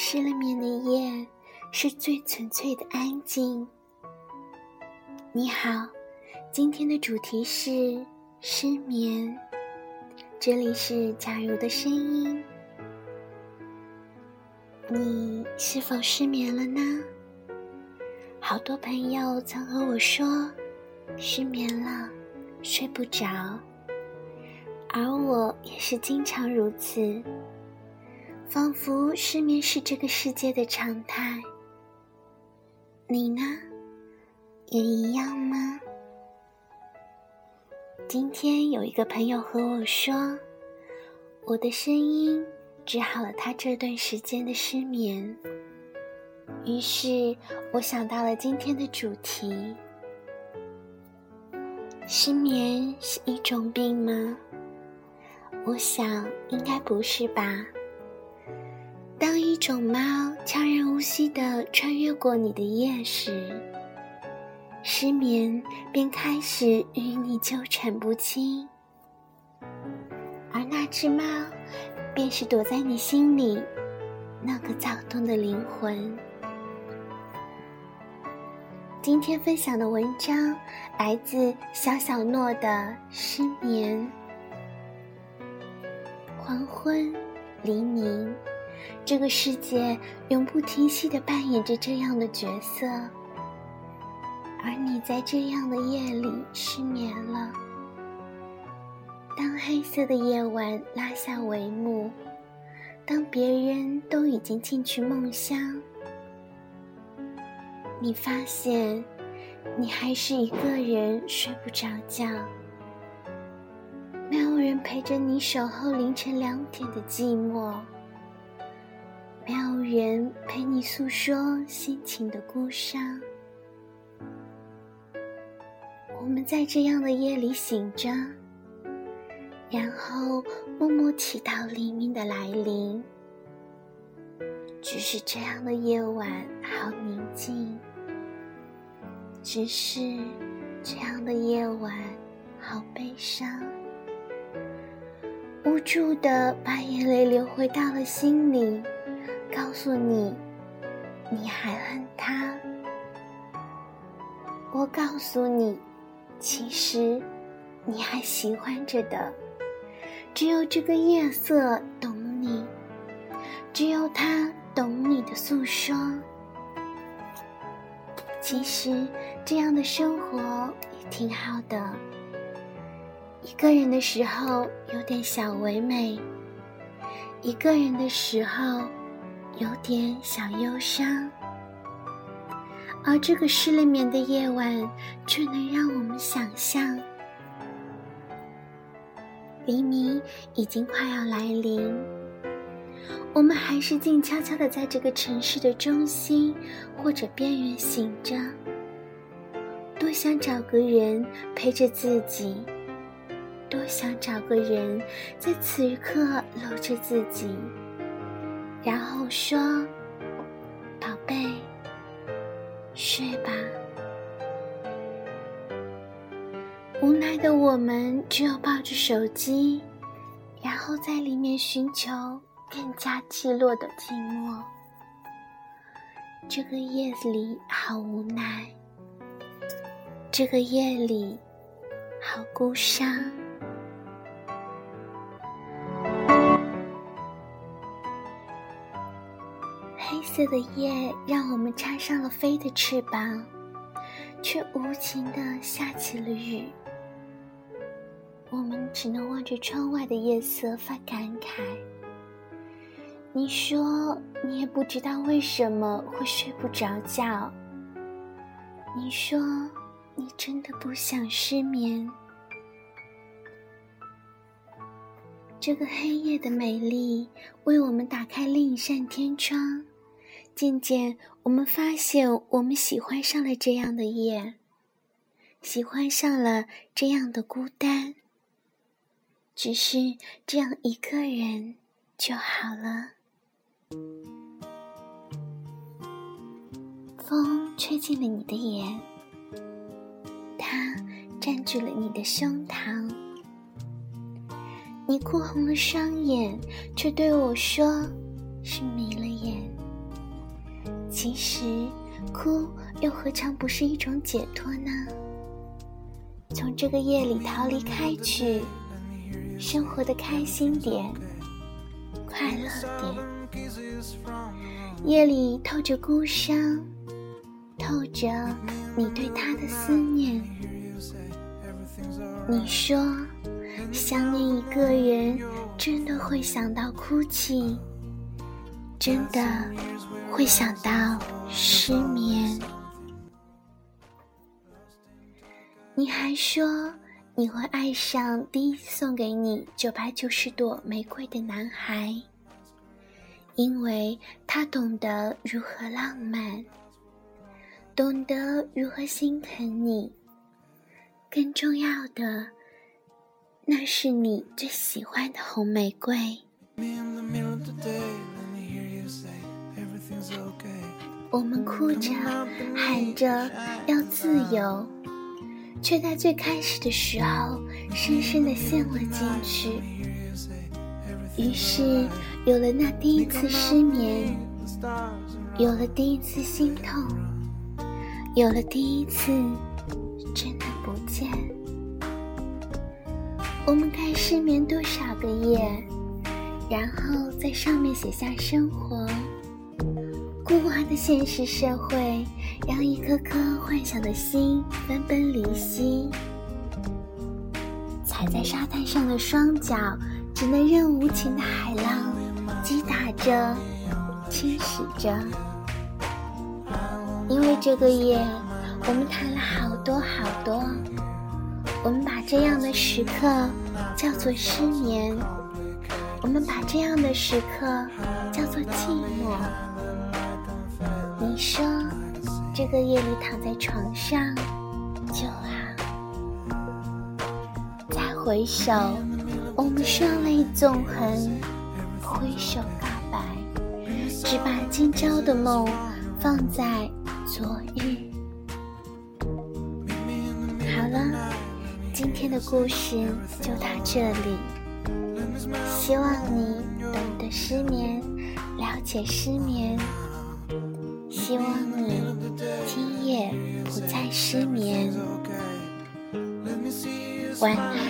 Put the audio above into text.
失了眠的夜是最纯粹的安静。你好，今天的主题是失眠。这里是假如的声音。你是否失眠了呢？好多朋友曾和我说，失眠了，睡不着。而我也是经常如此，仿佛失眠是这个世界的常态。你呢，也一样吗？今天有一个朋友和我说，我的声音治好了他这段时间的失眠。于是我想到了今天的主题：失眠是一种病吗？我想应该不是吧。种猫悄然无息地穿越过你的夜时，失眠便开始与你纠缠不清，而那只猫，便是躲在你心里那个躁动的灵魂。今天分享的文章来自小小诺的《失眠》。黄昏，黎明，这个世界永不停息地扮演着这样的角色，而你在这样的夜里失眠了。当黑色的夜晚拉下帷幕，当别人都已经进去梦乡，你发现，你还是一个人睡不着觉。没有人陪着你守候凌晨两点的寂寞，没有人陪你诉说心情的孤伤。我们在这样的夜里醒着，然后默默祈祷黎明的来临。只是这样的夜晚好宁静，只是这样的夜晚好悲伤。无助的把眼泪流回到了心里，告诉你，你还恨他。我告诉你，其实你还喜欢着的。只有这个夜色懂你，只有他懂你的诉说。其实这样的生活也挺好的。一个人的时候有点小唯美，一个人的时候有点小忧伤，而这个失了眠的夜晚，却能让我们想象，黎明已经快要来临，我们还是静悄悄的在这个城市的中心或者边缘醒着，多想找个人陪着自己。多想找个人在此刻搂着自己，然后说：“宝贝，睡吧。”无奈的我们只有抱着手机，然后在里面寻求更加寂落的寂寞。这个夜里好无奈，这个夜里好孤伤。黑色的夜让我们插上了飞的翅膀，却无情地下起了雨。我们只能望着窗外的夜色发感慨。你说你也不知道为什么会睡不着觉。你说你真的不想失眠。这个黑夜的美丽为我们打开另一扇天窗。渐渐，我们发现，我们喜欢上了这样的夜，喜欢上了这样的孤单。只是这样一个人就好了。风吹进了你的眼，它占据了你的胸膛。你哭红了双眼，却对我说：“是迷了眼。”其实，哭又何尝不是一种解脱呢？从这个夜里逃离开去，生活的开心点，快乐点。夜里透着孤伤，透着你对他的思念。你说，想念一个人，真的会想到哭泣，真的会想到失眠。你还说你会爱上第一次送给你九百九十朵玫瑰的男孩，因为他懂得如何浪漫，懂得如何心疼你。更重要的，那是你最喜欢的红玫瑰。我们哭着喊着要自由。却在最开始的时候，深深的陷了进去。于是，有了那第一次失眠，有了第一次心痛，有了第一次真的不见。我们该失眠多少个夜，然后在上面写下生活。孤寡的现实社会，让一颗颗幻想的心分崩离析。踩在沙滩上的双脚，只能任无情的海浪击打着、侵蚀着。因为这个夜，我们谈了好多好多。我们把这样的时刻叫做失眠，我们把这样的时刻叫做寂寞。你说，这个夜里躺在床上就好。再回首，我们双泪纵横，挥手告白，只把今朝的梦放在昨日。好了，今天的故事就到这里。希望你懂得失眠，了解失眠。希望你今夜不再失眠，晚安。